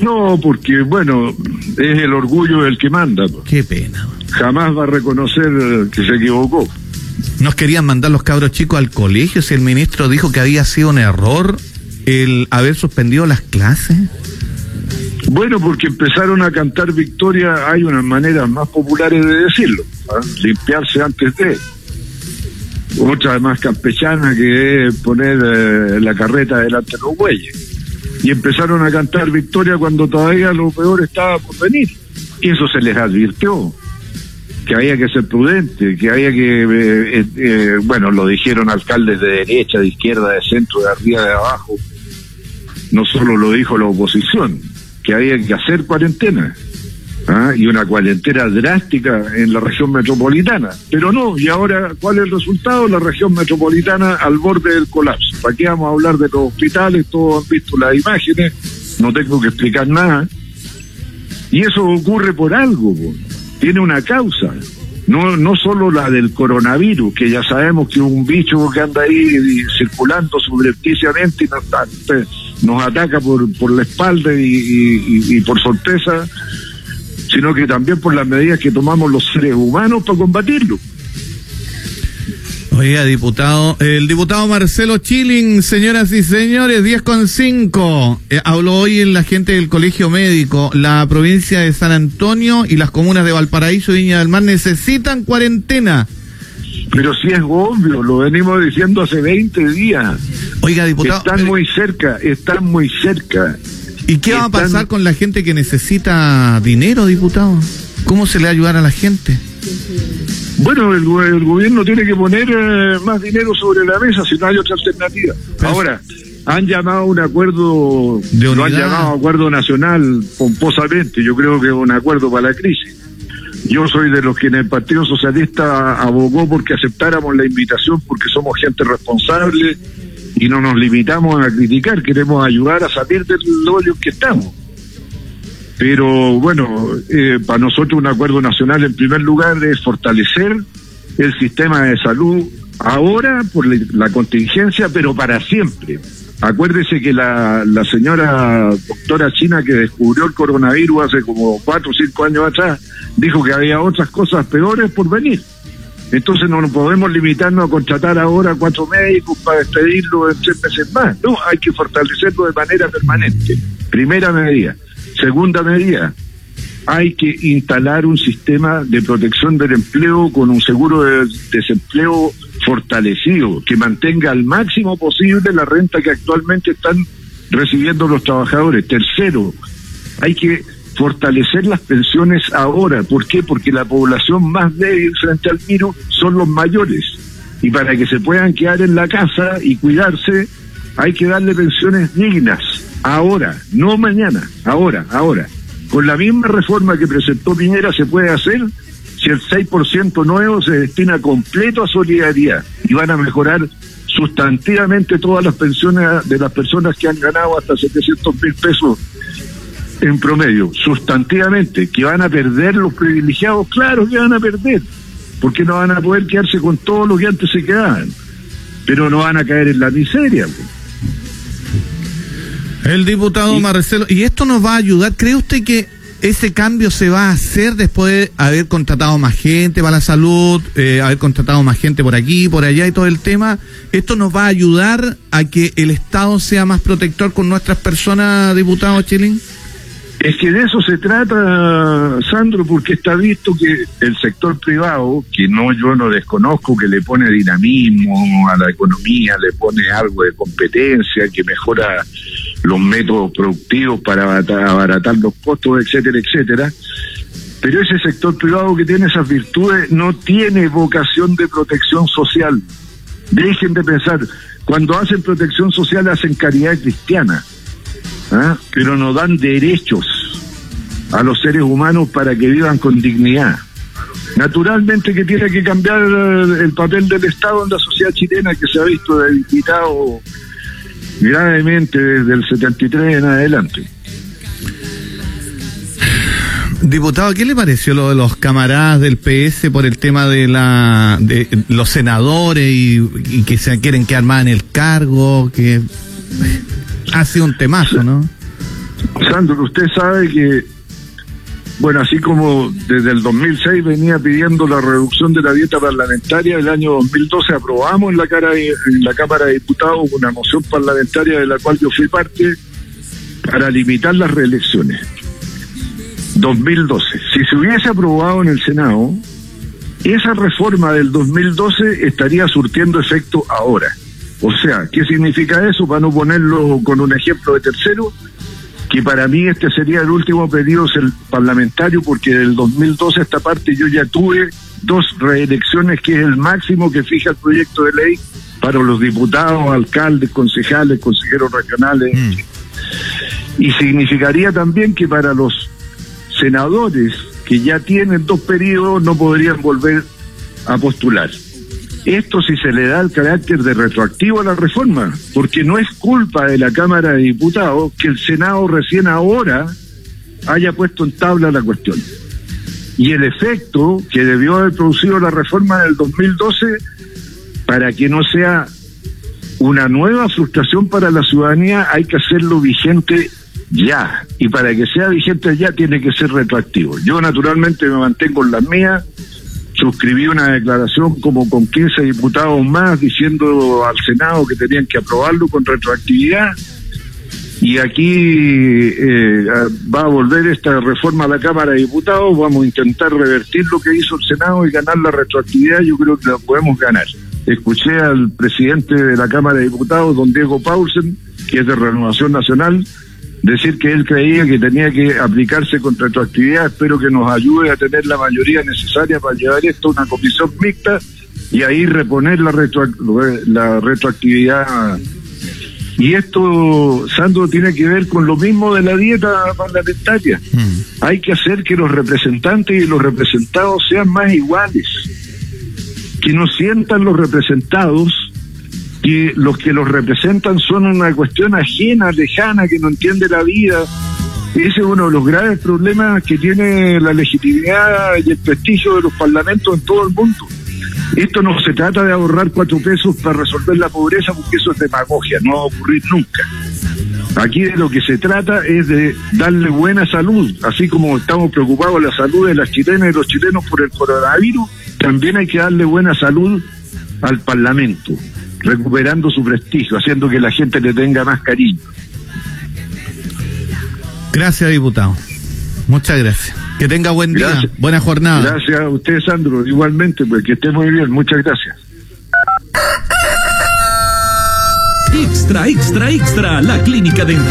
No, porque bueno, es el orgullo del que manda. Qué pena. Jamás va a reconocer que se equivocó. Nos querían mandar los cabros chicos al colegio si el ministro dijo que había sido un error el haber suspendido las clases. Bueno, porque empezaron a cantar victoria, hay unas maneras más populares de decirlo, ¿ah? limpiarse antes de. Otra más campechana que es poner eh, la carreta delante de los bueyes y empezaron a cantar victoria cuando todavía lo peor estaba por venir. Y eso se les advirtió, que había que ser prudente, que había que, eh, eh, bueno, lo dijeron alcaldes de derecha, de izquierda, de centro, de arriba, de abajo, no solo lo dijo la oposición, que había que hacer cuarentena. ¿Ah? y una cuarentena drástica en la región metropolitana. Pero no, y ahora, ¿cuál es el resultado? La región metropolitana al borde del colapso. ¿Para qué vamos a hablar de los hospitales? Todos han visto las imágenes, no tengo que explicar nada. Y eso ocurre por algo, tiene una causa. No, no solo la del coronavirus, que ya sabemos que es un bicho que anda ahí circulando subrepticiamente y nos, ataca por, por la espalda y, y por sorpresa sino que también por las medidas que tomamos los seres humanos para combatirlo. Oiga, diputado, el diputado Marcelo Chilling, señoras y señores, 10 con 5. Eh, habló hoy en la gente del Colegio Médico. La provincia de San Antonio y las comunas de Valparaíso y Viña del Mar necesitan cuarentena. Pero si es obvio, lo venimos diciendo hace 20 días. Oiga, diputado. Están muy cerca, están muy cerca. ¿Y qué va a pasar con la gente que necesita dinero, diputado? ¿Cómo se le va a ayudar a la gente? Bueno, el, gobierno tiene que poner eh, más dinero sobre la mesa si no hay otra alternativa. Ahora, han llamado a un acuerdo, lo han llamado acuerdo nacional pomposamente, yo creo que es un acuerdo para la crisis. Yo soy de los que en el Partido Socialista abogó porque aceptáramos la invitación porque somos gente responsable, y no nos limitamos a criticar, queremos ayudar a salir del hoyo que estamos. Pero bueno, eh, para nosotros un acuerdo nacional en primer lugar es fortalecer el sistema de salud ahora por la contingencia, pero para siempre. Acuérdese que la, la señora doctora china que descubrió el coronavirus hace como cuatro o cinco años atrás dijo que había otras cosas peores por venir. Entonces no nos podemos limitarnos a contratar ahora cuatro médicos para despedirlo en tres meses más. No, hay que fortalecerlo de manera permanente. Primera medida. Segunda medida, hay que instalar un sistema de protección del empleo con un seguro de desempleo fortalecido, que mantenga al máximo posible la renta que actualmente están recibiendo los trabajadores. Tercero, hay que fortalecer las pensiones ahora. ¿Por qué? Porque la población más débil frente al virus son los mayores. Y para que se puedan quedar en la casa y cuidarse, hay que darle pensiones dignas. Ahora, no mañana, ahora, ahora. Con la misma reforma que presentó Piñera se puede hacer si el 6% nuevo se destina completo a solidaridad y van a mejorar sustantivamente todas las pensiones de las personas que han ganado hasta 700 mil pesos en promedio, sustantivamente, que van a perder los privilegiados, claro que van a perder, porque no van a poder quedarse con todo lo que antes se quedaban, pero no van a caer en la miseria. El diputado Marcelo, ¿y esto nos va a ayudar? ¿Cree usted que ese cambio se va a hacer después de haber contratado más gente para la salud, eh, haber contratado más gente por aquí, por allá y todo el tema? ¿Esto nos va a ayudar a que el Estado sea más protector con nuestras personas, diputado Chilín? Es que de eso se trata, Sandro, porque está visto que el sector privado, que no yo no desconozco, que le pone dinamismo a la economía, le pone algo de competencia, que mejora los métodos productivos para abaratar los costos, etcétera, etcétera. Pero ese sector privado que tiene esas virtudes no tiene vocación de protección social. Dejen de pensar, cuando hacen protección social hacen caridad cristiana ¿ah? pero no dan derechos a los seres humanos para que vivan con dignidad. Naturalmente que tiene que cambiar el papel del Estado en la sociedad chilena que se ha visto debilitado gravemente desde el 73 en adelante. Diputado, ¿qué le pareció lo de los camaradas del PS por el tema de la de los senadores y, que se quieren quedar más en el cargo? Que ha sido un temazo, ¿no? Sandro, usted sabe que, bueno, así como desde el 2006 venía pidiendo la reducción de la dieta parlamentaria, el año 2012 aprobamos en la, cara, en la Cámara de Diputados una moción parlamentaria de la cual yo fui parte para limitar las reelecciones. 2012. Si se hubiese aprobado en el Senado, esa reforma del 2012 estaría surtiendo efecto ahora. O sea, ¿qué significa eso? Para no ponerlo con un ejemplo de tercero, que para mí este sería el último pedido parlamentario, porque del 2012 a esta parte yo ya tuve dos reelecciones, que es el máximo que fija el proyecto de ley para los diputados, alcaldes, concejales, consejeros regionales. Mm. Y significaría también que para los senadores que ya tienen dos periodos no podrían volver a postular. Esto si se le da el carácter de retroactivo a la reforma, porque no es culpa de la Cámara de Diputados que el Senado recién ahora haya puesto en tabla la cuestión. Y el efecto que debió haber producido la reforma del 2012 para que no sea una nueva frustración para la ciudadanía hay que hacerlo vigente ya. Y para que sea vigente ya tiene que ser retroactivo. Yo naturalmente me mantengo en las mías. Suscribí una declaración como con 15 diputados más diciendo al Senado que tenían que aprobarlo con retroactividad. Y aquí eh, va a volver esta reforma a la Cámara de Diputados. Vamos a intentar revertir lo que hizo el Senado y ganar la retroactividad. Yo creo que la podemos ganar. Escuché al presidente de la Cámara de Diputados, don Diego Paulsen, que es de Renovación Nacional, decir que él creía que tenía que aplicarse con retroactividad. Espero que nos ayude a tener la mayoría necesaria para llevar esto a una comisión mixta y ahí reponer la, la retroactividad. Y esto, Sandro, tiene que ver con lo mismo de la dieta parlamentaria. Mm. Hay que hacer que los representantes y los representados sean más iguales. Que no sientan los representados que los que los representan son una cuestión ajena, lejana, que no entiende la vida. Ese es uno de los graves problemas que tiene la legitimidad y el prestigio de los parlamentos en todo el mundo. Esto no se trata de ahorrar cuatro pesos para resolver la pobreza, porque eso es demagogia, no va a ocurrir nunca. Aquí de lo que se trata es de darle buena salud, así como estamos preocupados de la salud de las chilenas y los chilenos por el coronavirus, también hay que darle buena salud al Parlamento recuperando su prestigio, haciendo que la gente le tenga más cariño. Gracias, diputado. Muchas gracias. Que tenga buen día, buena jornada. Gracias a usted, Sandro. Igualmente, pues que esté muy bien. Muchas gracias. Extra, extra, extra. La clínica dental